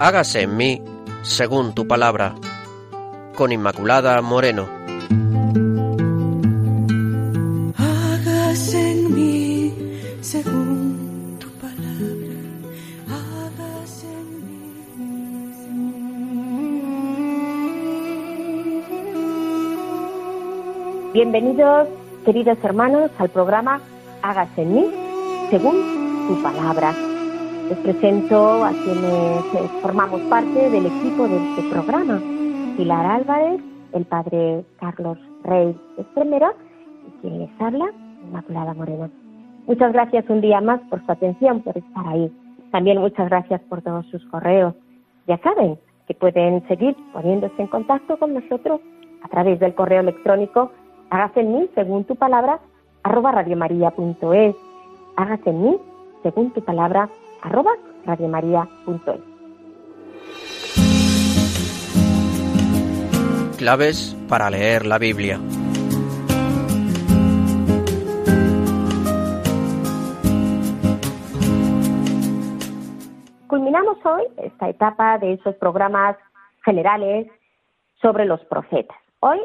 hágase en mí según tu palabra. Con Inmaculada Moreno. Hágase en mí según tu palabra. Hágase en mí. Bienvenidos, queridos hermanos, al programa Hágase en mí según tu palabra. Les presento a quienes eh, formamos parte del equipo de este programa. Pilar Álvarez, el padre Carlos Rey Estremera y quien les habla, Inmaculada Morena. Muchas gracias un día más por su atención, por estar ahí. También muchas gracias por todos sus correos. Ya saben que pueden seguir poniéndose en contacto con nosotros a través del correo electrónico hágase en mí según tu palabra arroba radiomaria.es hágase en mí según tu palabra arroba radiomaria.es Claves para leer la Biblia. Culminamos hoy esta etapa de esos programas generales sobre los profetas. Hoy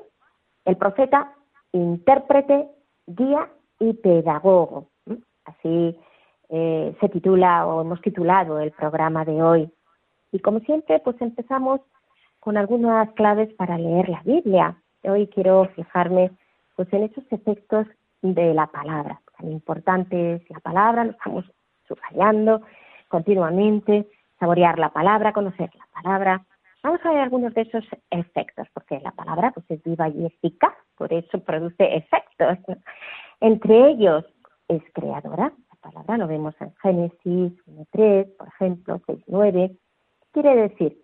el profeta intérprete, guía y pedagogo. Así eh, se titula o hemos titulado el programa de hoy. Y como siempre, pues empezamos con algunas claves para leer la Biblia. Hoy quiero fijarme pues en esos efectos de la palabra. Tan importante es la palabra, lo estamos subrayando continuamente, saborear la palabra, conocer la palabra. Vamos a ver algunos de esos efectos, porque la palabra pues es viva y eficaz, por eso produce efectos. Entre ellos es creadora, palabra lo vemos en Génesis 1.3, por ejemplo, 6.9. Quiere decir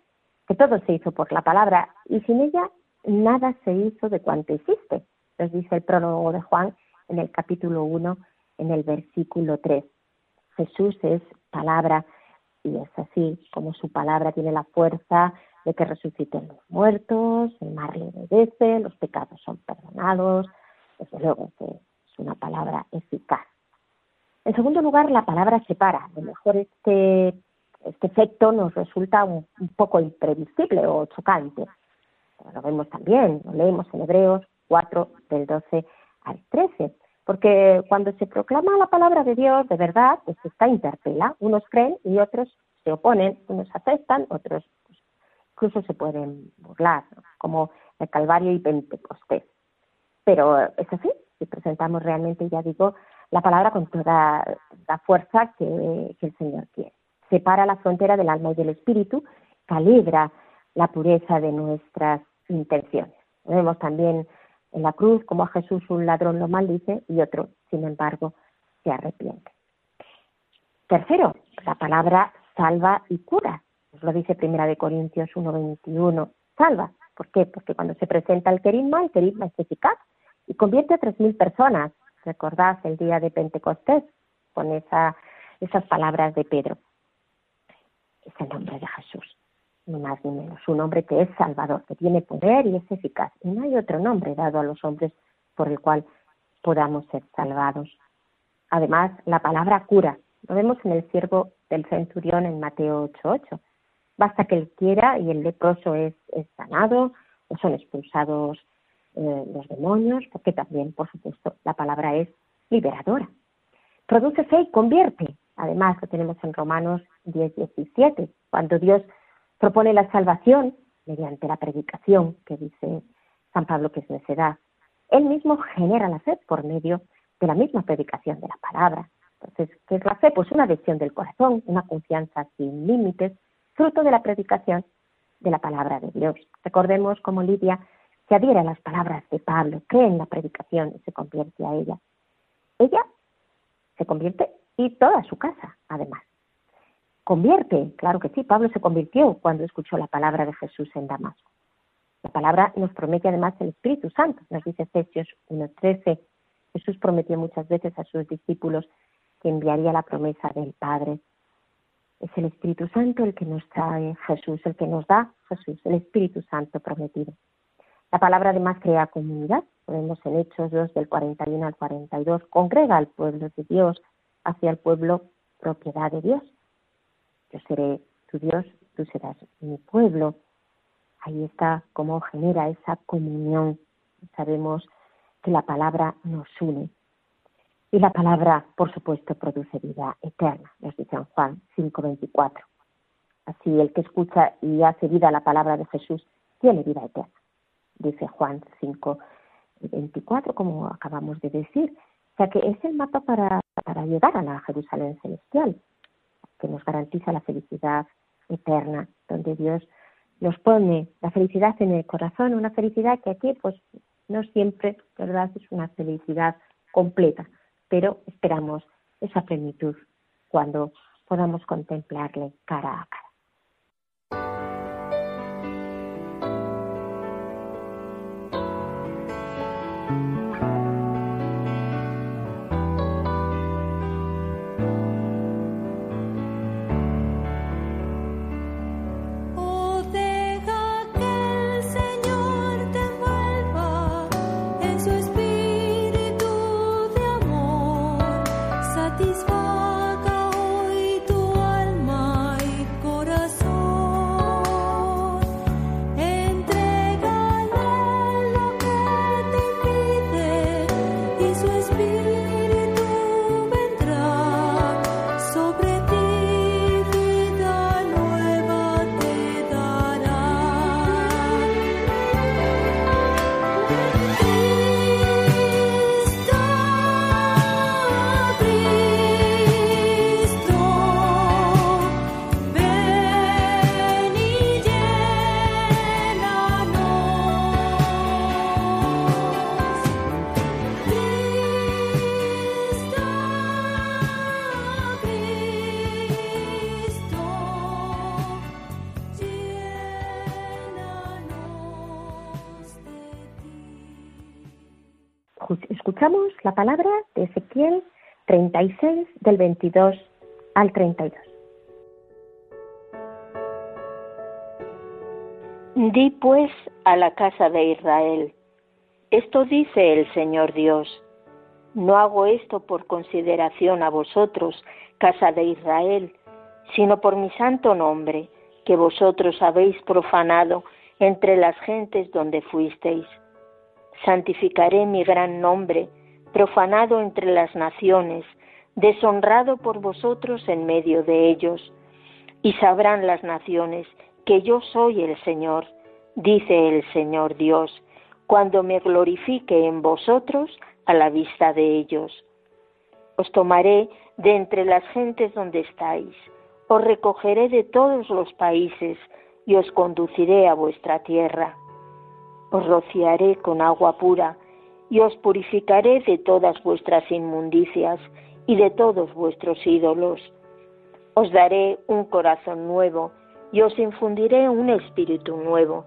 que todo se hizo por la palabra y sin ella nada se hizo de cuanto existe. Nos dice el prólogo de Juan en el capítulo 1, en el versículo 3. Jesús es palabra y es así como su palabra tiene la fuerza de que resuciten los muertos, el mar le obedece, los pecados son perdonados, desde luego es una palabra eficaz. En segundo lugar, la palabra separa. A lo mejor este, este efecto nos resulta un, un poco imprevisible o chocante. Lo vemos también, lo leemos en Hebreos 4, del 12 al 13. Porque cuando se proclama la palabra de Dios de verdad, pues está interpela. Unos creen y otros se oponen, unos aceptan, otros pues, incluso se pueden burlar, como el Calvario y Pentecostés. Pero es así, si presentamos realmente, ya digo, la palabra con toda la fuerza que, el Señor quiere. Separa la frontera del alma y del espíritu, calibra la pureza de nuestras intenciones. Vemos también en la cruz como a Jesús un ladrón lo maldice y otro, sin embargo, se arrepiente. Tercero, la palabra salva y cura. Nos lo dice Primera de Corintios 1.21. Salva. ¿Por qué? Porque cuando se presenta el querisma, el querisma es eficaz y convierte a tres mil personas. Recordad el día de Pentecostés con esa, esas palabras de Pedro. Es el nombre de Jesús, ni más ni menos. Un nombre que es salvador, que tiene poder y es eficaz. Y no hay otro nombre dado a los hombres por el cual podamos ser salvados. Además, la palabra cura, lo vemos en el siervo del centurión en Mateo 8.8. Basta que él quiera y el leproso es, es sanado o son expulsados eh, los demonios, porque también, por supuesto, la palabra es liberadora. Produce fe y convierte. Además, lo tenemos en Romanos 10.17, cuando Dios propone la salvación mediante la predicación, que dice San Pablo que es necedad. Él mismo genera la fe por medio de la misma predicación de la palabra. Entonces, ¿qué es la fe? Pues una adhesión del corazón, una confianza sin límites, fruto de la predicación de la palabra de Dios. Recordemos cómo Lidia se a las palabras de Pablo, cree en la predicación y se convierte a ella. Ella se convierte y toda su casa, además. Convierte, claro que sí, Pablo se convirtió cuando escuchó la palabra de Jesús en Damasco. La palabra nos promete además el Espíritu Santo, nos dice Efesios 1.13. Jesús prometió muchas veces a sus discípulos que enviaría la promesa del Padre. Es el Espíritu Santo el que nos trae Jesús, el que nos da Jesús, el Espíritu Santo prometido. La palabra además crea comunidad, podemos en Hechos 2 del 41 al 42, congrega al pueblo de Dios hacia el pueblo propiedad de Dios. Yo seré tu Dios tú serás mi pueblo. Ahí está cómo genera esa comunión. Sabemos que la palabra nos une. Y la palabra, por supuesto, produce vida eterna, nos dice en Juan 5:24. Así el que escucha y hace vida la palabra de Jesús tiene vida eterna, dice Juan 5:24, como acabamos de decir. O sea que es el mapa para, para llegar a la Jerusalén celestial, que nos garantiza la felicidad eterna, donde Dios nos pone la felicidad en el corazón, una felicidad que aquí pues no siempre, ¿verdad? Es una felicidad completa, pero esperamos esa plenitud cuando podamos contemplarle cara a cara. La palabra de Ezequiel 36 del 22 al 32. Di pues a la casa de Israel, esto dice el Señor Dios, no hago esto por consideración a vosotros, casa de Israel, sino por mi santo nombre, que vosotros habéis profanado entre las gentes donde fuisteis santificaré mi gran nombre, profanado entre las naciones, deshonrado por vosotros en medio de ellos. Y sabrán las naciones que yo soy el Señor, dice el Señor Dios, cuando me glorifique en vosotros a la vista de ellos. Os tomaré de entre las gentes donde estáis, os recogeré de todos los países y os conduciré a vuestra tierra os rociaré con agua pura y os purificaré de todas vuestras inmundicias y de todos vuestros ídolos. Os daré un corazón nuevo y os infundiré un espíritu nuevo.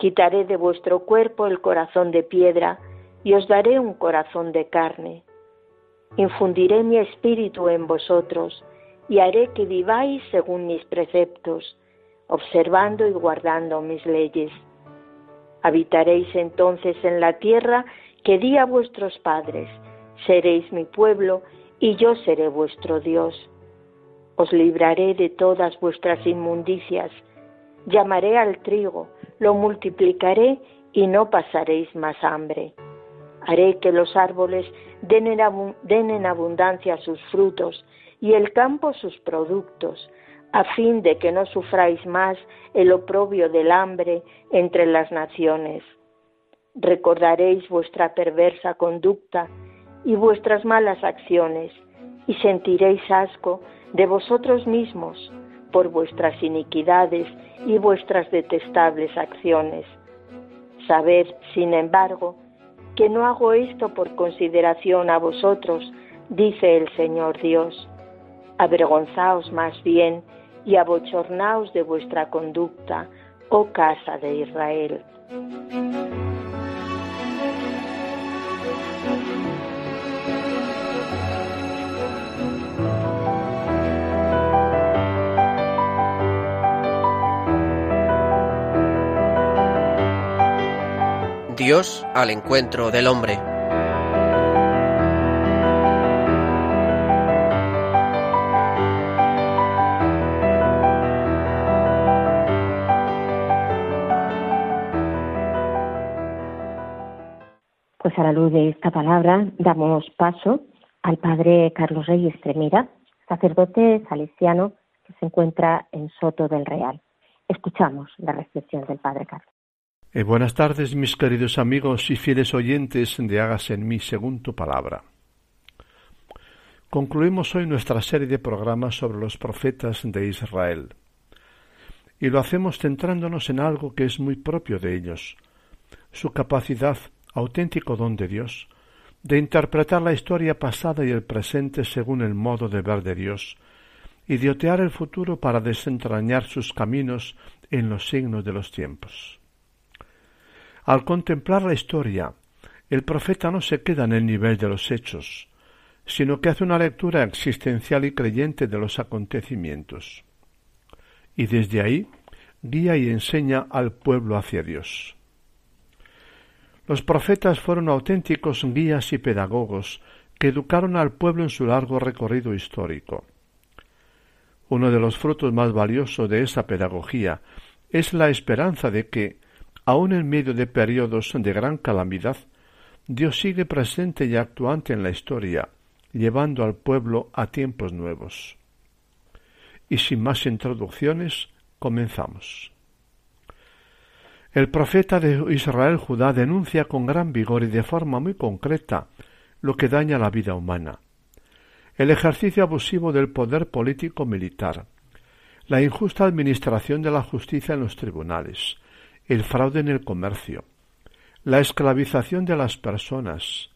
Quitaré de vuestro cuerpo el corazón de piedra y os daré un corazón de carne. Infundiré mi espíritu en vosotros y haré que viváis según mis preceptos, observando y guardando mis leyes. Habitaréis entonces en la tierra que di a vuestros padres, seréis mi pueblo y yo seré vuestro Dios. Os libraré de todas vuestras inmundicias, llamaré al trigo, lo multiplicaré y no pasaréis más hambre. Haré que los árboles den en, abundancia sus frutos y el campo sus productos, a fin de que no sufráis más el oprobio del hambre entre las naciones. Recordaréis vuestra perversa conducta y vuestras malas acciones, y sentiréis asco de vosotros mismos por vuestras iniquidades y vuestras detestables acciones. Sabed, sin embargo, que no hago esto por consideración a vosotros, dice el Señor Dios. Avergonzaos más bien y abochornaos de vuestra conducta, oh casa de Israel. Dios al encuentro del hombre. La luz de esta palabra damos paso al padre Carlos Reyes Tremira, sacerdote salesiano que se encuentra en Soto del Real. Escuchamos la reflexión del padre Carlos. Eh, buenas tardes, mis queridos amigos y fieles oyentes de Hagas en mí según tu palabra. Concluimos hoy nuestra serie de programas sobre los profetas de Israel. Y lo hacemos centrándonos en algo que es muy propio de ellos, su capacidad, auténtico don de Dios, de interpretar la historia pasada y el presente según el modo de ver de Dios, y de otear el futuro para desentrañar sus caminos en los signos de los tiempos. Al contemplar la historia, el profeta no se queda en el nivel de los hechos, sino que hace una lectura existencial y creyente de los acontecimientos. Y desde ahí guía y enseña al pueblo hacia Dios. Los profetas fueron auténticos guías y pedagogos que educaron al pueblo en su largo recorrido histórico. Uno de los frutos más valiosos de esa pedagogía es la esperanza de que, aun en medio de periodos de gran calamidad, Dios sigue presente y actuante en la historia, llevando al pueblo a tiempos nuevos. Y sin más introducciones, comenzamos. El profeta de Israel Judá denuncia con gran vigor y de forma muy concreta lo que daña la vida humana. El ejercicio abusivo del poder político militar, la injusta administración de la justicia en los tribunales, el fraude en el comercio, la esclavización de las personas,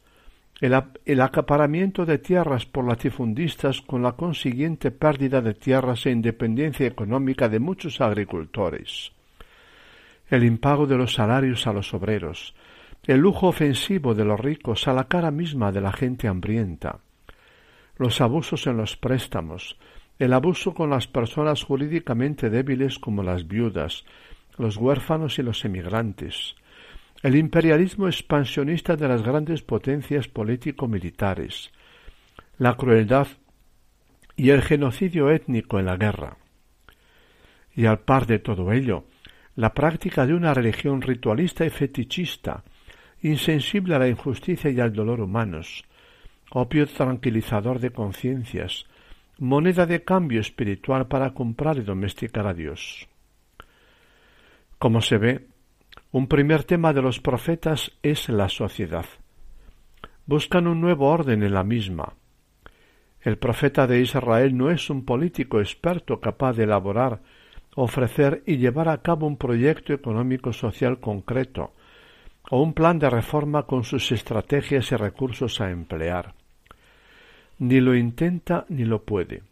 el, el, acaparamiento de tierras por latifundistas con la consiguiente pérdida de tierras e independencia económica de muchos agricultores, el impago de los salarios a los obreros, el lujo ofensivo de los ricos a la cara misma de la gente hambrienta, los abusos en los préstamos, el abuso con las personas jurídicamente débiles como las viudas, los huérfanos y los emigrantes, el imperialismo expansionista de las grandes potencias político-militares, la crueldad y el genocidio étnico en la guerra. Y al par de todo ello, la práctica de una religión ritualista y fetichista, insensible a la injusticia y al dolor humanos, opio tranquilizador de conciencias, moneda de cambio espiritual para comprar y domesticar a Dios. Como se ve, un primer tema de los profetas es la sociedad. Buscan un nuevo orden en la misma. El profeta de Israel no es un político experto capaz de elaborar ofrecer y llevar a cabo un proyecto económico social concreto o un plan de reforma con sus estrategias y recursos a emplear. Ni lo intenta ni lo puede.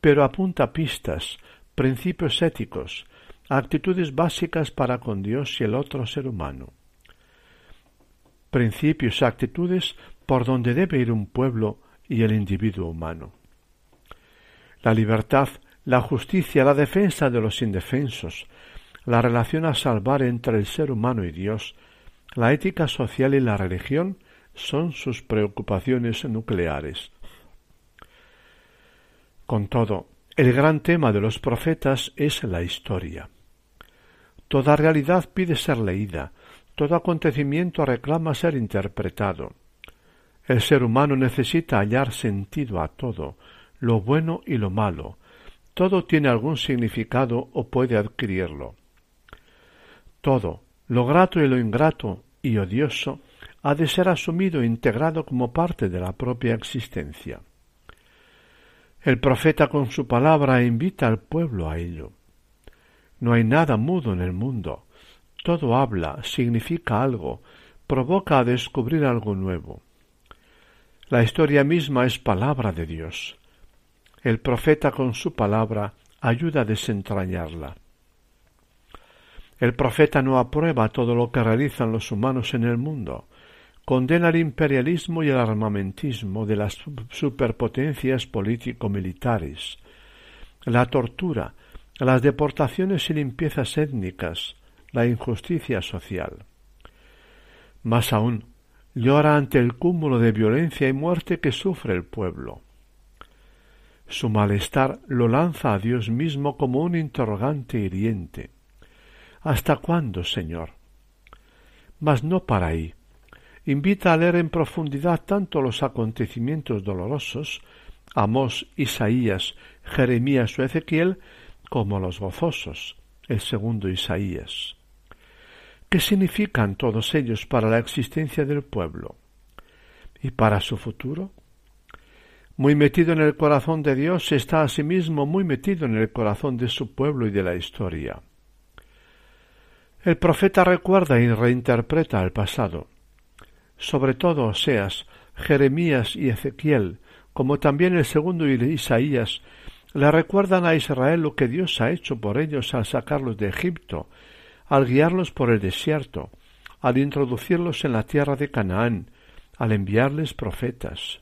Pero apunta pistas, principios éticos, actitudes básicas para con Dios y el otro ser humano. Principios, actitudes por donde debe ir un pueblo y el individuo humano. La libertad la justicia, la defensa de los indefensos, la relación a salvar entre el ser humano y Dios, la ética social y la religión son sus preocupaciones nucleares. Con todo, el gran tema de los profetas es la historia. Toda realidad pide ser leída, todo acontecimiento reclama ser interpretado. El ser humano necesita hallar sentido a todo, lo bueno y lo malo, todo tiene algún significado o puede adquirirlo. Todo, lo grato y lo ingrato y odioso, ha de ser asumido e integrado como parte de la propia existencia. El profeta con su palabra invita al pueblo a ello. No hay nada mudo en el mundo. Todo habla, significa algo, provoca a descubrir algo nuevo. La historia misma es palabra de Dios. El profeta con su palabra ayuda a desentrañarla. El profeta no aprueba todo lo que realizan los humanos en el mundo, condena el imperialismo y el armamentismo de las superpotencias político-militares, la tortura, las deportaciones y limpiezas étnicas, la injusticia social. Más aún, llora ante el cúmulo de violencia y muerte que sufre el pueblo. Su malestar lo lanza a Dios mismo como un interrogante hiriente. ¿Hasta cuándo, Señor? Mas no para ahí. invita a leer en profundidad tanto los acontecimientos dolorosos, Amós, Isaías, Jeremías o Ezequiel, como los gozosos, el segundo Isaías. ¿Qué significan todos ellos para la existencia del pueblo? ¿Y para su futuro? Muy metido en el corazón de Dios está asimismo muy metido en el corazón de su pueblo y de la historia. El profeta recuerda y reinterpreta el pasado. Sobre todo Oseas, Jeremías y Ezequiel, como también el segundo Isaías, le recuerdan a Israel lo que Dios ha hecho por ellos al sacarlos de Egipto, al guiarlos por el desierto, al introducirlos en la tierra de Canaán, al enviarles profetas.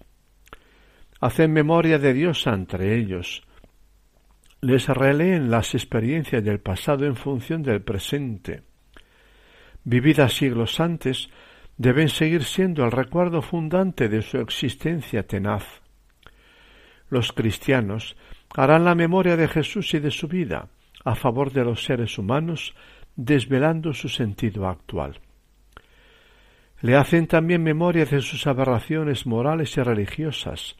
Hacen memoria de Dios entre ellos. Les releen las experiencias del pasado en función del presente. Vividas siglos antes, deben seguir siendo el recuerdo fundante de su existencia tenaz. Los cristianos harán la memoria de Jesús y de su vida a favor de los seres humanos, desvelando su sentido actual. Le hacen también memoria de sus aberraciones morales y religiosas,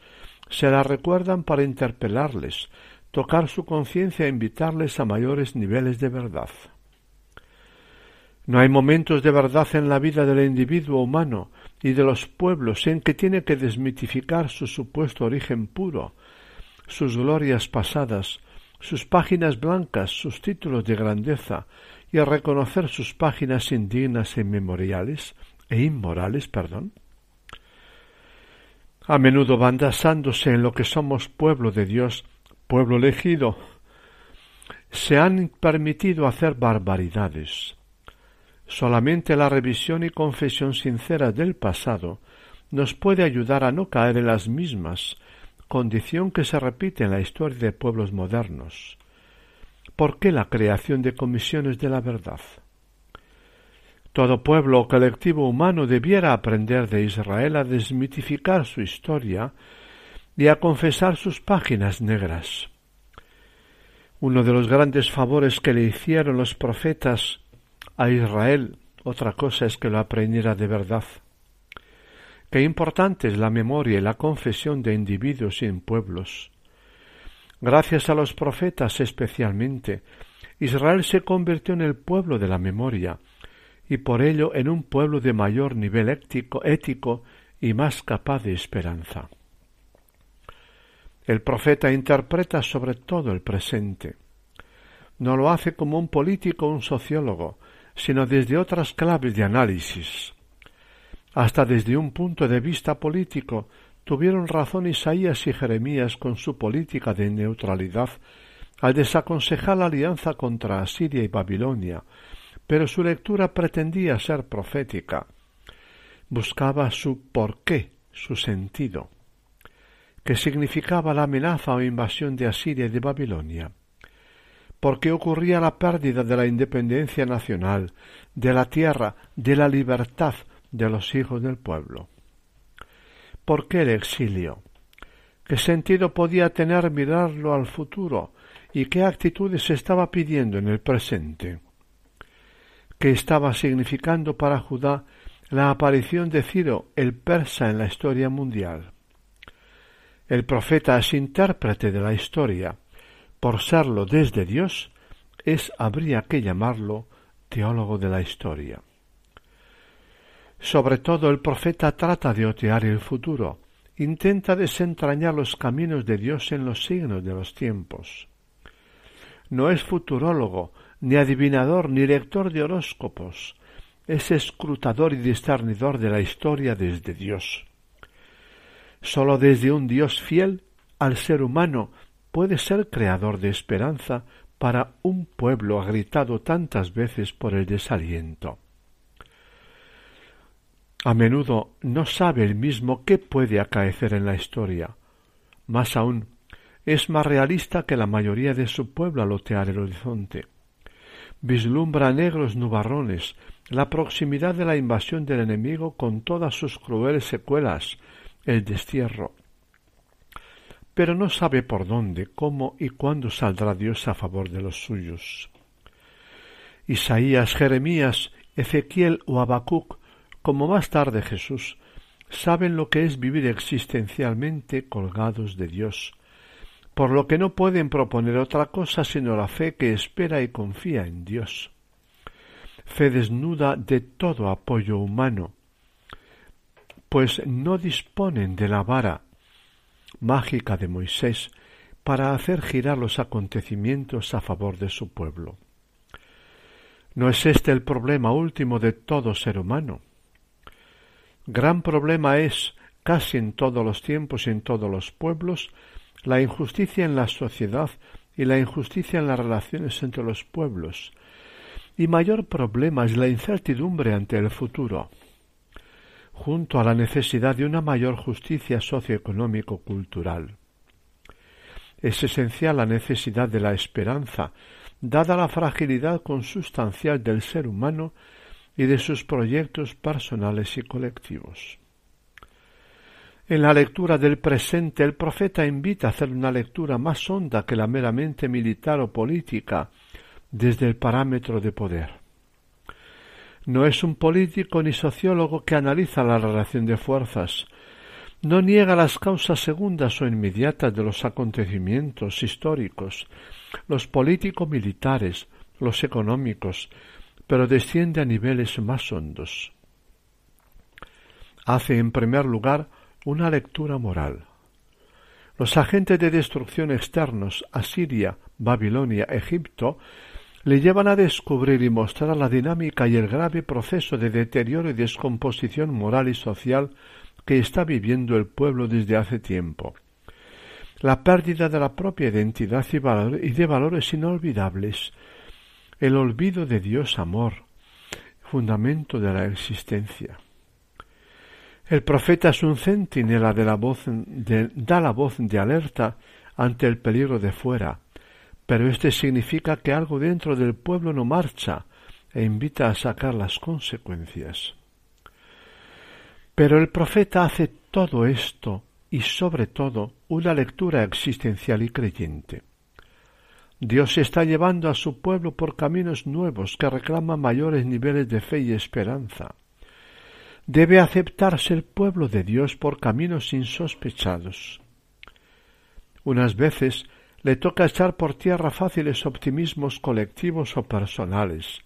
se las recuerdan para interpelarles, tocar su conciencia e invitarles a mayores niveles de verdad. No hay momentos de verdad en la vida del individuo humano y de los pueblos en que tiene que desmitificar su supuesto origen puro, sus glorias pasadas, sus páginas blancas, sus títulos de grandeza, y reconocer sus páginas indignas e inmemoriales, e inmorales, perdón. A menudo van basándose en lo que somos pueblo de Dios, pueblo elegido, se han permitido hacer barbaridades, Solamente la revisión y confesión sincera del pasado nos puede ayudar a no caer en las mismas, condición que se repite en la historia de pueblos modernos. ¿Por qué la creación de comisiones de la verdad? Todo pueblo o colectivo humano debiera aprender de Israel a desmitificar su historia y a confesar sus páginas negras. Uno de los grandes favores que le hicieron los profetas a Israel, otra cosa es que lo aprendiera de verdad. Qué importante es la memoria y la confesión de individuos y en pueblos. Gracias a los profetas especialmente, Israel se convirtió en el pueblo de la memoria, y por ello en un pueblo de mayor nivel ético, ético y más capaz de esperanza. El profeta interpreta sobre todo el presente. No lo hace como un político o un sociólogo, sino desde otras claves de análisis. Hasta desde un punto de vista político tuvieron razón Isaías y Jeremías con su política de neutralidad al desaconsejar la alianza contra Asiria y Babilonia, pero su lectura pretendía ser profética. Buscaba su porqué, su sentido. ¿Qué significaba la amenaza o invasión de Asiria y de Babilonia? porque ocurría la pérdida de la independencia nacional, de la tierra, de la libertad de los hijos del pueblo. ¿Por qué el exilio? ¿Qué sentido podía tener mirarlo al futuro y qué actitudes se estaba pidiendo en el presente? ¿Qué estaba significando para Judá la aparición de Ciro, el persa, en la historia mundial? El profeta es intérprete de la historia, por serlo desde Dios, es habría que llamarlo teólogo de la historia. Sobre todo el profeta trata de otear el futuro, intenta desentrañar los caminos de Dios en los signos de los tiempos. No es futurólogo, ni adivinador, ni lector de horóscopos, es escrutador y discernidor de la historia desde Dios. Sólo desde un Dios fiel al ser humano puede ser creador de esperanza para un pueblo agritado tantas veces por el desaliento. A menudo no sabe el mismo qué puede acaecer en la historia. Más aún, es más realista que la mayoría de su pueblo al otear el horizonte. Vislumbra negros nubarrones, la proximidad de la invasión del enemigo con todas sus crueles secuelas, el destierro, pero no sabe por dónde, cómo y cuándo saldrá Dios a favor de los suyos. Isaías, Jeremías, Ezequiel o Habacuc como más tarde Jesús, saben lo que es vivir existencialmente colgados de Dios, por lo que no pueden proponer otra cosa sino la fe que espera y confía en Dios. Fe desnuda de todo apoyo humano, pues no disponen de la vara mágica de Moisés para hacer girar los acontecimientos a favor de su pueblo. ¿No es este el problema último de todo ser humano? Gran problema es, casi en todos los tiempos y en todos los pueblos, la injusticia en la sociedad y la injusticia en las relaciones entre los pueblos. Y mayor problema es la incertidumbre ante el futuro, junto a la necesidad de una mayor justicia socioeconómico-cultural. Es esencial la necesidad de la esperanza, dada la fragilidad consustancial del ser humano y de sus proyectos personales y colectivos. En la lectura del presente el profeta invita a hacer una lectura más honda que la meramente militar o política desde el parámetro de poder. No es un político ni sociólogo que analiza la relación de fuerzas, no niega las causas segundas o inmediatas de los acontecimientos históricos, los político-militares, los económicos, pero desciende a niveles más hondos. Hace, en primer lugar, una lectura moral. Los agentes de destrucción externos, Asiria, Babilonia, Egipto, le llevan a descubrir y mostrar la dinámica y el grave proceso de deterioro y descomposición moral y social que está viviendo el pueblo desde hace tiempo. La pérdida de la propia identidad y, de valores inolvidables, el olvido de Dios amor, fundamento de la existencia. El profeta es un centinela de la voz da la voz de alerta ante el peligro de fuera, pero este significa que algo dentro del pueblo no marcha e invita a sacar las consecuencias. Pero el profeta hace todo esto y sobre todo una lectura existencial y creyente. Dios está llevando a su pueblo por caminos nuevos que reclaman mayores niveles de fe y esperanza. Debe aceptarse el pueblo de Dios por caminos insospechados. Unas veces le toca echar por tierra fáciles optimismos colectivos o personales.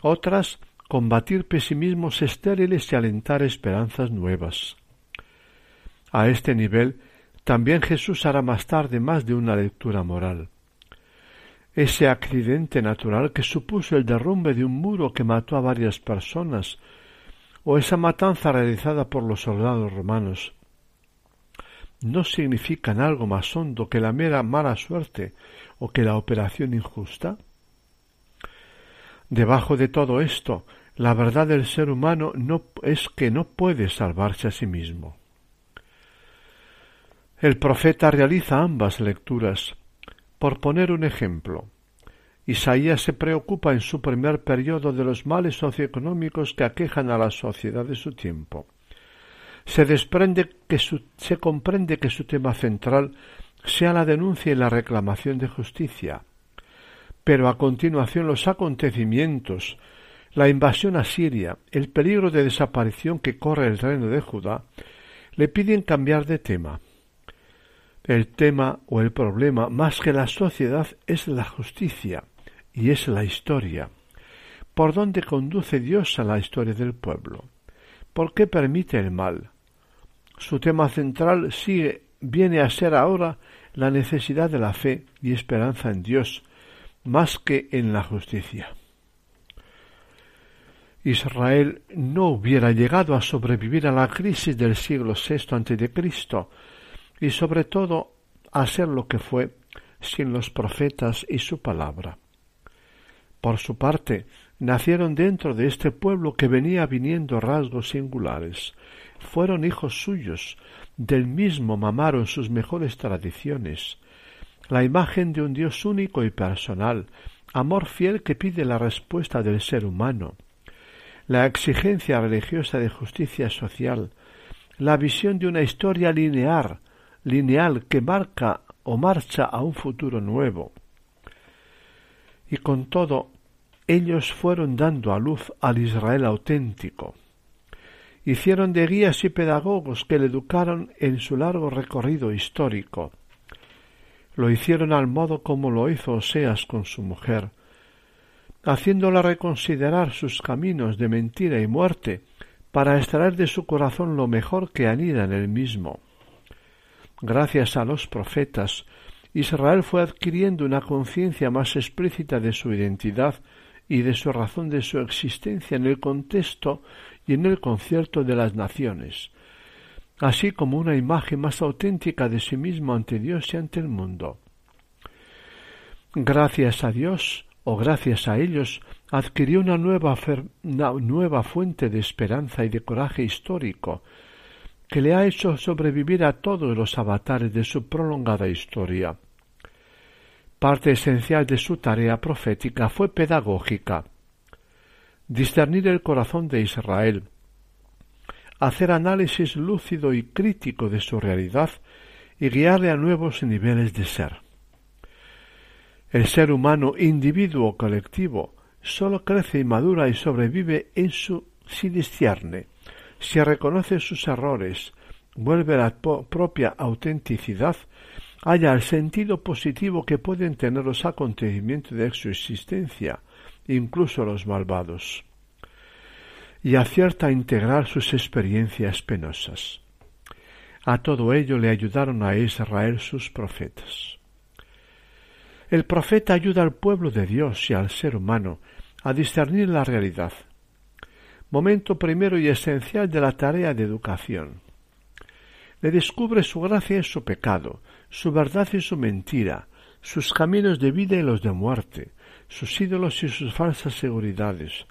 Otras combatir pesimismos estériles y alentar esperanzas nuevas. A este nivel también Jesús hará más tarde más de una lectura moral ese accidente natural que supuso el derrumbe de un muro que mató a varias personas, o esa matanza realizada por los soldados romanos, no significan algo más hondo que la mera mala suerte o que la operación injusta? Debajo de todo esto, la verdad del ser humano no es que no puede salvarse a sí mismo. El profeta realiza ambas lecturas, por poner un ejemplo, Isaías se preocupa en su primer periodo de los males socioeconómicos que aquejan a la sociedad de su tiempo. Se desprende que se comprende que su tema central sea la denuncia y la reclamación de justicia. Pero a continuación los acontecimientos, la invasión a Siria, el peligro de desaparición que corre el reino de Judá, le piden cambiar de tema. El tema o el problema más que la sociedad es la justicia y es la historia. ¿Por dónde conduce Dios a la historia del pueblo? ¿Por qué permite el mal? Su tema central sigue, viene a ser ahora la necesidad de la fe y esperanza en Dios, más que en la justicia. Israel no hubiera llegado a sobrevivir a la crisis del siglo VI a.C. y sobre todo a ser lo que fue sin los profetas y su palabra. Por su parte, nacieron dentro de este pueblo que venía viniendo rasgos singulares. Fueron hijos suyos, del mismo mamaron sus mejores tradiciones. La imagen de un Dios único y personal, amor fiel que pide la respuesta del ser humano, la exigencia religiosa de justicia social, la visión de una historia lineal, lineal que marca o marcha a un futuro nuevo. Y con todo, ellos fueron dando a luz al Israel auténtico, hicieron de guías y pedagogos que le educaron en su largo recorrido histórico. Lo hicieron al modo como lo hizo Oseas con su mujer, haciéndola reconsiderar sus caminos de mentira y muerte, para extraer de su corazón lo mejor que anida en él mismo. Gracias a los profetas, Israel fue adquiriendo una conciencia más explícita de su identidad y de su razón de su existencia en el contexto y en el concierto de las naciones, así como una imagen más auténtica de sí mismo ante Dios y ante el mundo. Gracias a Dios, o gracias a ellos, adquirió una nueva, una nueva fuente de esperanza y de coraje histórico, que le ha hecho sobrevivir a todos los avatares de su prolongada historia. Parte esencial de su tarea profética fue pedagógica, discernir el corazón de Israel, hacer análisis lúcido y crítico de su realidad y guiarle a nuevos niveles de ser. El ser humano, individuo o colectivo, sólo crece y madura y sobrevive en su si discierne, si reconoce sus errores, vuelve a la propia autenticidad, haya el sentido positivo que pueden tener los acontecimientos de su existencia, incluso los malvados, y acierta a integrar sus experiencias penosas. A todo ello le ayudaron a Israel sus profetas. El profeta ayuda al pueblo de Dios y al ser humano a discernir la realidad, momento primero y esencial de la tarea de educación. Le descubre su gracia y su pecado, su verdad y su mentira, sus caminos de vida y los de muerte, sus ídolos y sus falsas seguridades,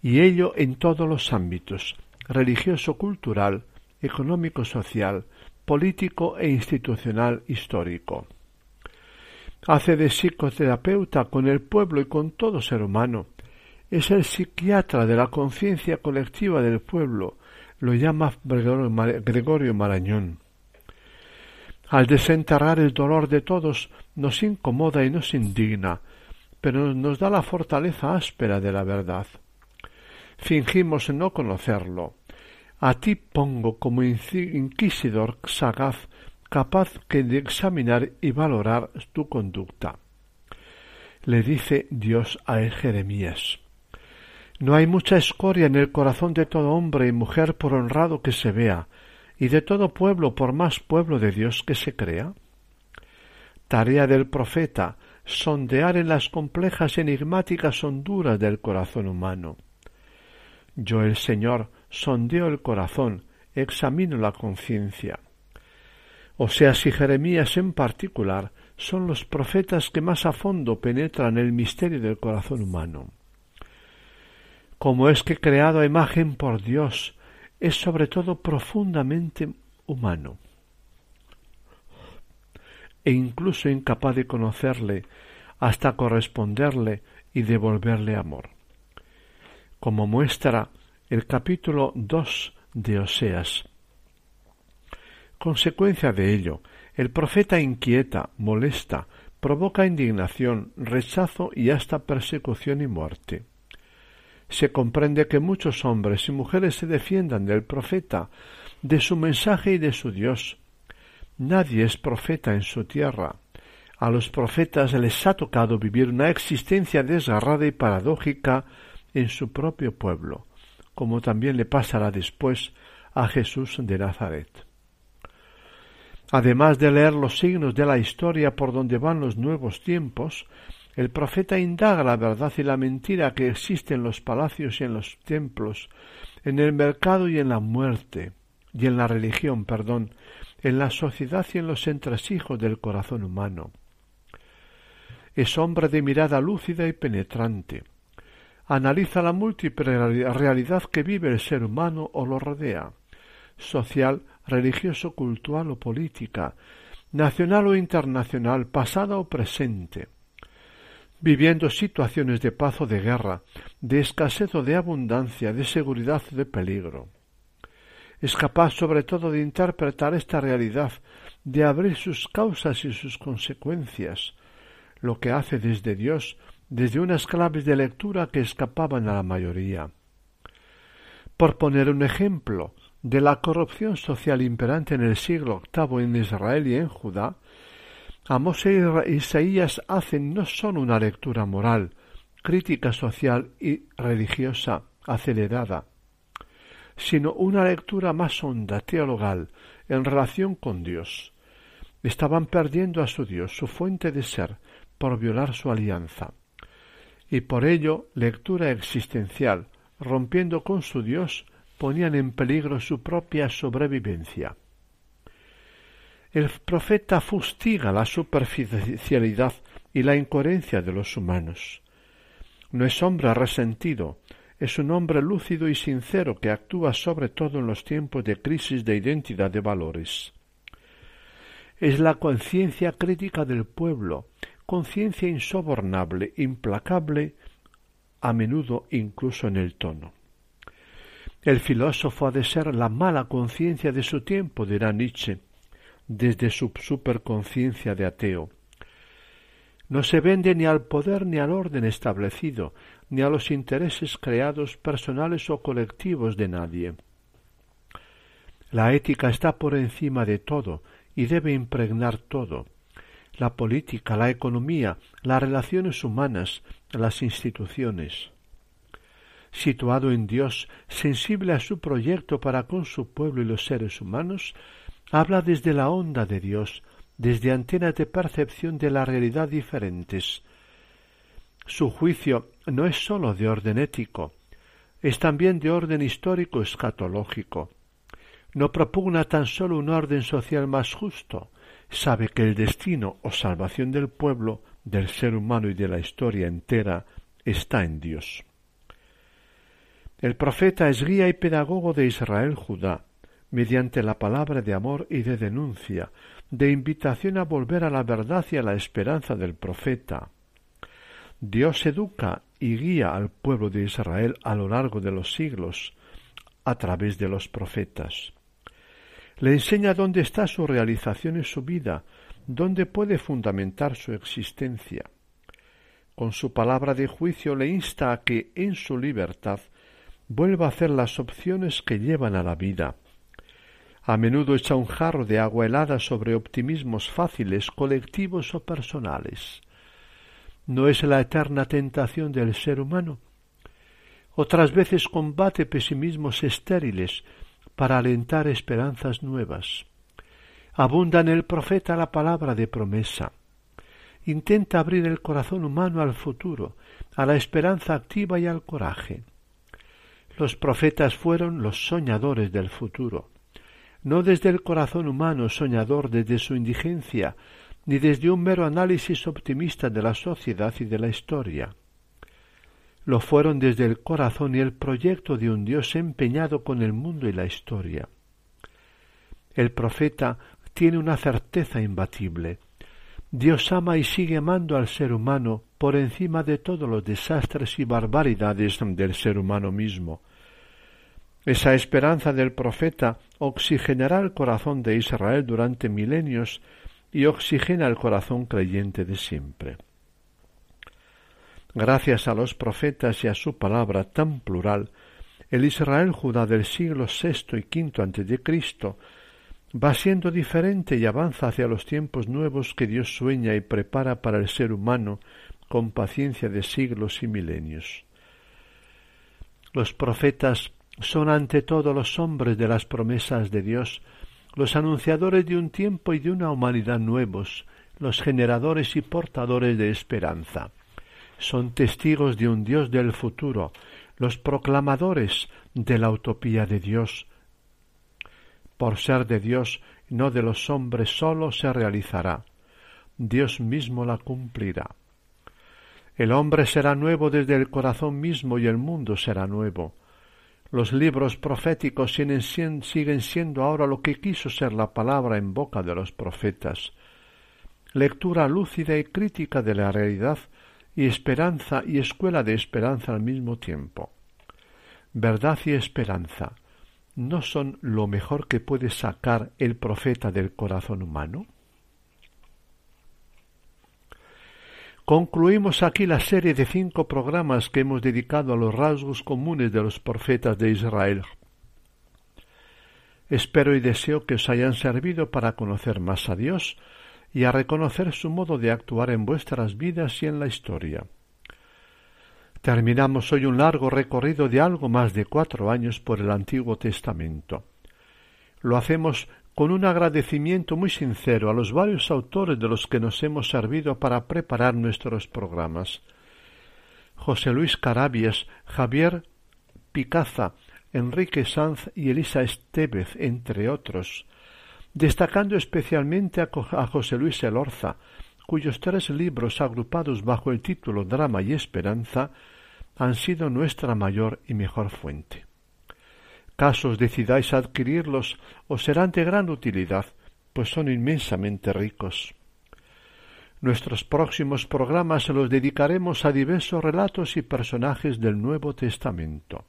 y ello en todos los ámbitos religioso, cultural, económico, social, político e institucional histórico hace de psicoterapeuta con el pueblo y con todo ser humano. Es el psiquiatra de la conciencia colectiva del pueblo, lo llama Gregorio Marañón. Al desenterrar el dolor de todos nos incomoda y nos indigna, pero nos da la fortaleza áspera de la verdad. Fingimos no conocerlo. A ti pongo como inquisidor sagaz capaz que de examinar y valorar tu conducta. Le dice Dios a Jeremías. No hay mucha escoria en el corazón de todo hombre y mujer por honrado que se vea, y de todo pueblo por más pueblo de Dios que se crea. Tarea del profeta, sondear en las complejas enigmáticas honduras del corazón humano. Yo el Señor sondeo el corazón, examino la conciencia. Oseas y Jeremías en particular son los profetas que más a fondo penetran el misterio del corazón humano. Como es que creado a imagen por Dios, es sobre todo profundamente humano e incluso incapaz de conocerle hasta corresponderle y devolverle amor. Como muestra el capítulo 2 de Oseas, Consecuencia de ello, el profeta inquieta, molesta, provoca indignación, rechazo y hasta persecución y muerte. Se comprende que muchos hombres y mujeres se defiendan del profeta, de su mensaje y de su Dios. Nadie es profeta en su tierra. A los profetas les ha tocado vivir una existencia desgarrada y paradójica en su propio pueblo, como también le pasará después a Jesús de Nazaret. Además de leer los signos de la historia por donde van los nuevos tiempos, el profeta indaga la verdad y la mentira que existe en los palacios y en los templos, en el mercado y en la muerte, y en la religión, perdón, en la sociedad y en los entresijos del corazón humano. Es hombre de mirada lúcida y penetrante. Analiza la múltiple realidad que vive el ser humano o lo rodea, social, religioso, cultural o política, nacional o internacional, pasada o presente, viviendo situaciones de paz o de guerra, de escasez o de abundancia, de seguridad o de peligro. Es capaz sobre todo de interpretar esta realidad, de abrir sus causas y sus consecuencias, lo que hace desde Dios, desde unas claves de lectura que escapaban a la mayoría Por poner un ejemplo de la corrupción social imperante en el siglo VIII en Israel y en Judá, Amós e Isaías hacen no sólo una lectura moral, crítica social y religiosa acelerada, sino una lectura más honda, teologal, en relación con Dios. Estaban perdiendo a su Dios, su fuente de ser, por violar su alianza. Y por ello, lectura existencial, rompiendo con su Dios, ponían en peligro su propia sobrevivencia. El profeta fustiga la superficialidad y la incoherencia de los humanos. No es hombre resentido, es un hombre lúcido y sincero que actúa sobre todo en los tiempos de crisis de identidad de valores. Es la conciencia crítica del pueblo, conciencia insobornable, implacable, a menudo incluso en el tono. El filósofo ha de ser la mala conciencia de su tiempo, dirá Nietzsche, desde su superconciencia de ateo. No se vende ni al poder ni al orden establecido, ni a los intereses creados personales o colectivos de nadie. La ética está por encima de todo y debe impregnar todo. La política, la economía, las relaciones humanas, las instituciones. Situado en Dios, sensible a su proyecto para con su pueblo y los seres humanos, habla desde la onda de Dios, desde antenas de percepción de la realidad diferentes, su juicio no es sólo de orden ético, es también de orden histórico escatológico. No propugna tan sólo un orden social más justo, sabe que el destino o salvación del pueblo, del ser humano y de la historia entera está en Dios. El profeta es guía y pedagogo de Israel Judá, mediante la palabra de amor y de denuncia, de invitación a volver a la verdad y a la esperanza del profeta. Dios educa y guía al pueblo de Israel a lo largo de los siglos a través de los profetas. Le enseña dónde está su realización y su vida, dónde puede fundamentar su existencia. Con su palabra de juicio le insta a que, en su libertad, vuelva a hacer las opciones que llevan a la vida. A menudo echa un jarro de agua helada sobre optimismos fáciles, colectivos o personales no es la eterna tentación del ser humano. Otras veces combate pesimismos estériles para alentar esperanzas nuevas. Abunda en el profeta la palabra de promesa. Intenta abrir el corazón humano al futuro, a la esperanza activa y al coraje. Los profetas fueron los soñadores del futuro, no desde el corazón humano soñador desde su indigencia, ni desde un mero análisis optimista de la sociedad y de la historia. Lo fueron desde el corazón y el proyecto de un Dios empeñado con el mundo y la historia. El profeta tiene una certeza imbatible. Dios ama y sigue amando al ser humano por encima de todos los desastres y barbaridades del ser humano mismo. Esa esperanza del profeta oxigenará el corazón de Israel durante milenios y oxigena el corazón creyente de siempre. Gracias a los profetas y a su palabra tan plural, el Israel Judá del siglo VI y V antes de Cristo va siendo diferente y avanza hacia los tiempos nuevos que Dios sueña y prepara para el ser humano con paciencia de siglos y milenios. Los profetas son ante todo los hombres de las promesas de Dios los anunciadores de un tiempo y de una humanidad nuevos, los generadores y portadores de esperanza. Son testigos de un Dios del futuro, los proclamadores de la utopía de Dios. Por ser de Dios, no de los hombres solo se realizará. Dios mismo la cumplirá. El hombre será nuevo desde el corazón mismo y el mundo será nuevo. Los libros proféticos siguen siendo ahora lo que quiso ser la palabra en boca de los profetas. Lectura lúcida y crítica de la realidad y esperanza y escuela de esperanza al mismo tiempo. Verdad y esperanza no son lo mejor que puede sacar el profeta del corazón humano. Concluimos aquí la serie de cinco programas que hemos dedicado a los rasgos comunes de los profetas de Israel. Espero y deseo que os hayan servido para conocer más a Dios y a reconocer su modo de actuar en vuestras vidas y en la historia. Terminamos hoy un largo recorrido de algo más de cuatro años por el Antiguo Testamento. Lo hacemos con un agradecimiento muy sincero a los varios autores de los que nos hemos servido para preparar nuestros programas. José Luis Carabias, Javier Picaza, Enrique Sanz y Elisa Estevez, entre otros, destacando especialmente a José Luis Elorza, cuyos tres libros agrupados bajo el título Drama y Esperanza han sido nuestra mayor y mejor fuente casos decidáis adquirirlos os serán de gran utilidad, pues son inmensamente ricos. Nuestros próximos programas los dedicaremos a diversos relatos y personajes del Nuevo Testamento.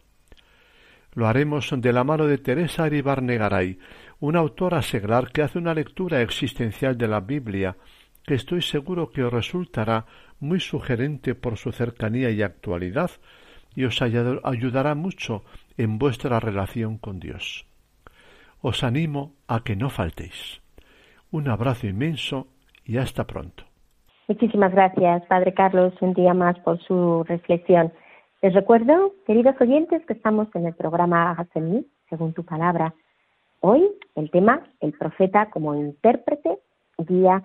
Lo haremos de la mano de Teresa Aribarnegaray, una autora seglar que hace una lectura existencial de la Biblia, que estoy seguro que os resultará muy sugerente por su cercanía y actualidad, y os ayudará mucho en vuestra relación con Dios. Os animo a que no faltéis. Un abrazo inmenso y hasta pronto. Muchísimas gracias, Padre Carlos, un día más por su reflexión. Les recuerdo, queridos oyentes, que estamos en el programa Hágase mí, según tu palabra. Hoy el tema, el profeta como intérprete, guía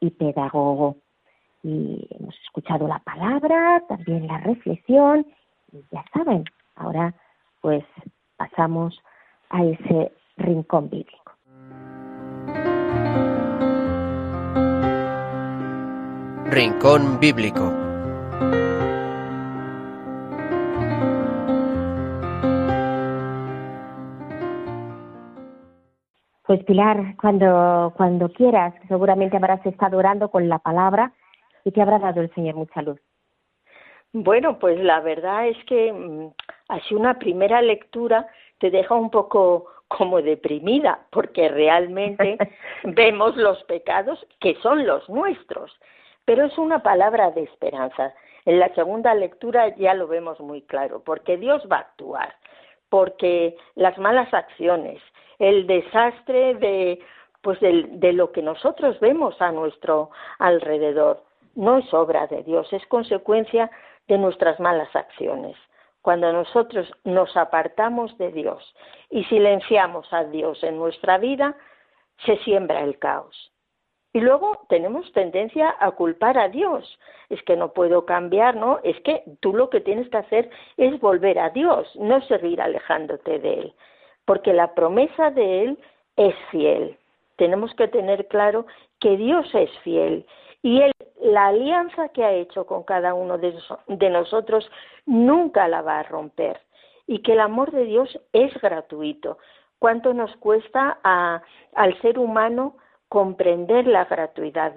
y pedagogo. Y hemos escuchado la palabra, también la reflexión, y ya saben, ahora pues pasamos a ese rincón bíblico. Rincón bíblico. Pues Pilar, cuando, cuando quieras, seguramente habrás estado orando con la palabra y te habrá dado el Señor mucha luz. Bueno, pues la verdad es que mm, así una primera lectura te deja un poco como deprimida, porque realmente vemos los pecados que son los nuestros, pero es una palabra de esperanza. En la segunda lectura ya lo vemos muy claro, porque Dios va a actuar, porque las malas acciones, el desastre de pues de lo que nosotros vemos a nuestro alrededor, no es obra de Dios, es consecuencia de nuestras malas acciones. Cuando nosotros nos apartamos de Dios y silenciamos a Dios en nuestra vida, se siembra el caos. Y luego tenemos tendencia a culpar a Dios. Es que no puedo cambiar, ¿no? Es que tú lo que tienes que hacer es volver a Dios, no seguir alejándote de Él. Porque la promesa de Él es fiel. Tenemos que tener claro que Dios es fiel y Él la alianza que ha hecho con cada uno de, nosotros nunca la va a romper y que el amor de Dios es gratuito. ¿Cuánto nos cuesta al ser humano comprender la gratuidad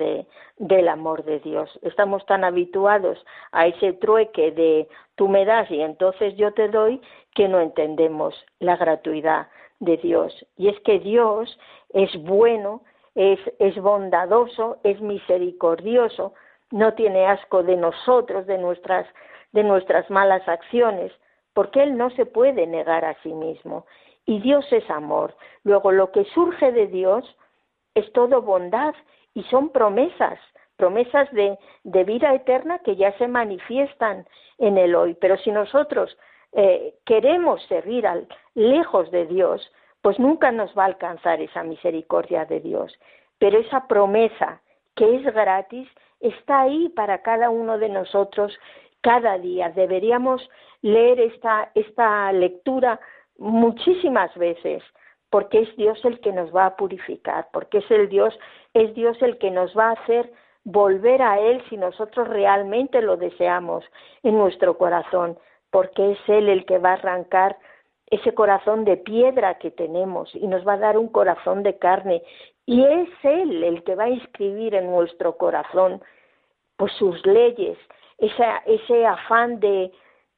del amor de Dios? Estamos tan habituados a ese trueque de tú me das y entonces yo te doy que no entendemos la gratuidad de Dios. Y es que Dios es bueno es, bondadoso, es misericordioso, no tiene asco de nosotros, de nuestras, de nuestras malas acciones, porque Él no se puede negar a sí mismo. Y Dios es amor. Luego, lo que surge de Dios es todo bondad y son promesas, promesas de, de vida eterna que ya se manifiestan en el hoy. Pero si nosotros eh, queremos seguir al, lejos de Dios, pues nunca nos va a alcanzar esa misericordia de Dios. Pero esa promesa que es gratis está ahí para cada uno de nosotros cada día. Deberíamos leer esta, esta lectura muchísimas veces porque es Dios el que nos va a purificar, porque es el Dios, es Dios el que nos va a hacer volver a Él si nosotros realmente lo deseamos en nuestro corazón, porque es Él el que va a arrancar ese corazón de piedra que tenemos y nos va a dar un corazón de carne. Y es Él el que va a inscribir en nuestro corazón pues sus leyes, ese afán de,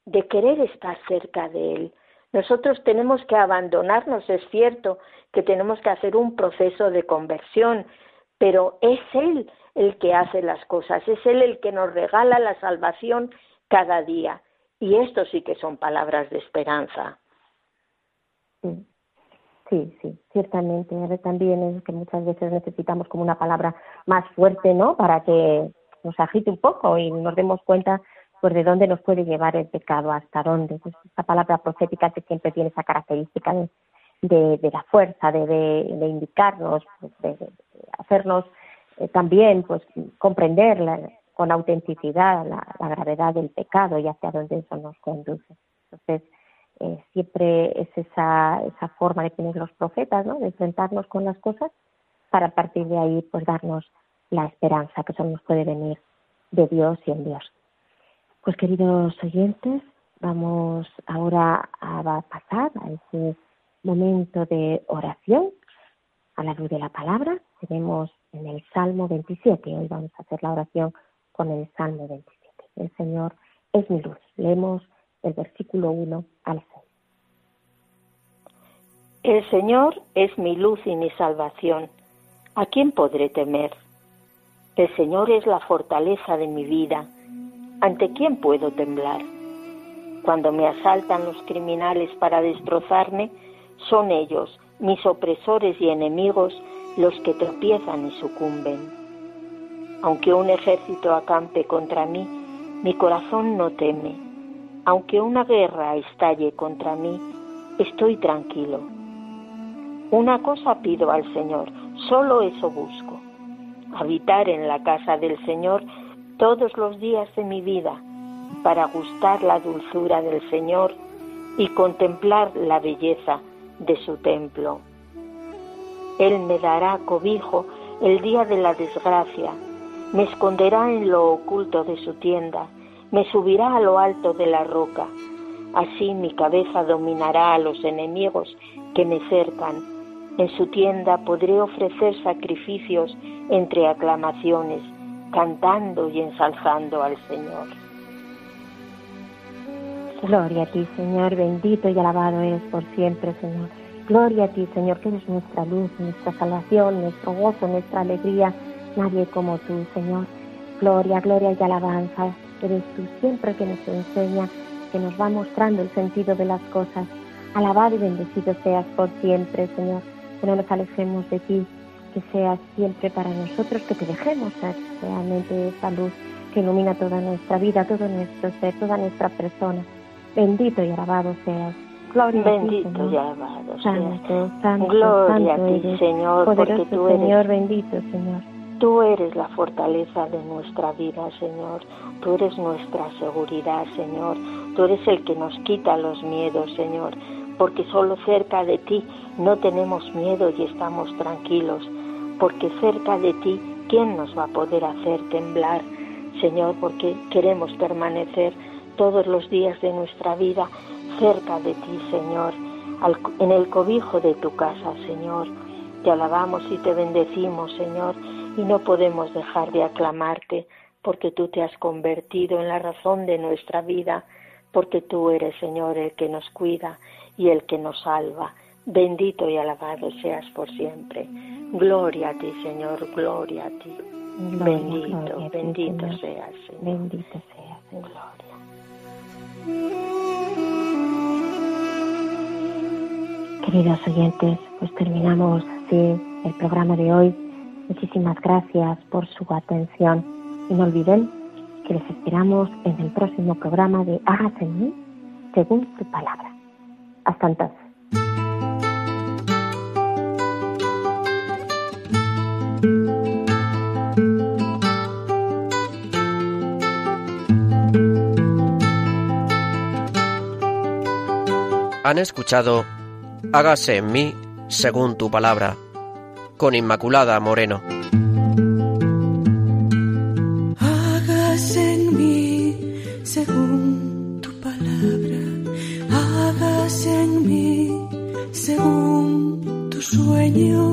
de querer estar cerca de Él. Nosotros tenemos que abandonarnos, es cierto que tenemos que hacer un proceso de conversión, pero es Él el que hace las cosas, es Él el que nos regala la salvación cada día. Y esto sí que son palabras de esperanza. Sí, sí, ciertamente. También es que muchas veces necesitamos como una palabra más fuerte, ¿no? Para que nos agite un poco y nos demos cuenta pues de dónde nos puede llevar el pecado, hasta dónde. Pues esta palabra profética que siempre tiene esa característica de, de, la fuerza, de, de, indicarnos, pues, de, hacernos eh, también pues comprender con autenticidad la, la, gravedad del pecado y hacia dónde eso nos conduce. Entonces, eh, siempre es esa, esa forma de tener los profetas, ¿no? de enfrentarnos con las cosas para a partir de ahí pues darnos la esperanza que solo nos puede venir de Dios y en Dios. Pues queridos oyentes, vamos ahora a pasar a ese momento de oración a la luz de la palabra. Tenemos en el Salmo 27, hoy vamos a hacer la oración con el Salmo 27. El Señor es mi luz. Leemos el versículo 1 al 6. El Señor es mi luz y mi salvación. ¿A quién podré temer? El Señor es la fortaleza de mi vida. ¿Ante quién puedo temblar? Cuando me asaltan los criminales para destrozarme, son ellos, mis opresores y enemigos, los que tropiezan y sucumben. Aunque un ejército acampe contra mí, mi corazón no teme aunque una guerra estalle contra mí, estoy tranquilo. Una cosa pido al Señor, solo eso busco, habitar en la casa del Señor todos los días de mi vida, para gustar la dulzura del Señor y contemplar la belleza de su templo. Él me dará cobijo el día de la desgracia, me esconderá en lo oculto de su tienda, me subirá a lo alto de la roca. Así mi cabeza dominará a los enemigos que me cercan. En su tienda podré ofrecer sacrificios entre aclamaciones, cantando y ensalzando al Señor. Gloria a ti, Señor, bendito y alabado eres por siempre, Señor. Gloria a ti, Señor, que eres nuestra luz, nuestra salvación, nuestro gozo, nuestra alegría. Nadie como tú, Señor. Gloria, gloria y alabanza eres tú siempre que nos enseña, que nos va mostrando el sentido de las cosas. Alabado y bendecido seas por siempre, Señor, que no nos alejemos de ti, que seas siempre para nosotros, que te dejemos realmente esa luz que ilumina toda nuestra vida, todo nuestro ser, toda nuestra persona. Bendito y alabado seas. Gloria Bendito a ti, Señor. y alabado seas. Gloria a ti, Señor, porque tú eres... Señor, bendito, Señor. Tú eres la fortaleza de nuestra vida, Señor. Tú eres nuestra seguridad, Señor. Tú eres el que nos quita los miedos, Señor. Porque solo cerca de ti no tenemos miedo y estamos tranquilos. Porque cerca de ti, ¿quién nos va a poder hacer temblar, Señor? Porque queremos permanecer todos los días de nuestra vida cerca de ti, Señor. en el cobijo de tu casa, Señor. Te alabamos y te bendecimos, Señor y no podemos dejar de aclamarte porque tú te has convertido en la razón de nuestra vida, porque tú eres, Señor, el que nos cuida y el que nos salva. Bendito y alabado seas por siempre. Gloria a ti, Señor, gloria a ti. bendito, bendito seas, Señor. Bendito seas, Gloria. Queridos oyentes, pues terminamos el programa de hoy Muchísimas gracias por su atención y no olviden que les esperamos en el próximo programa de Hágase en mí según tu palabra. Hasta entonces. Han escuchado Hágase en mí según tu palabra con Inmaculada Moreno. Hágase en mí según tu palabra, hágase en mí según tu sueño,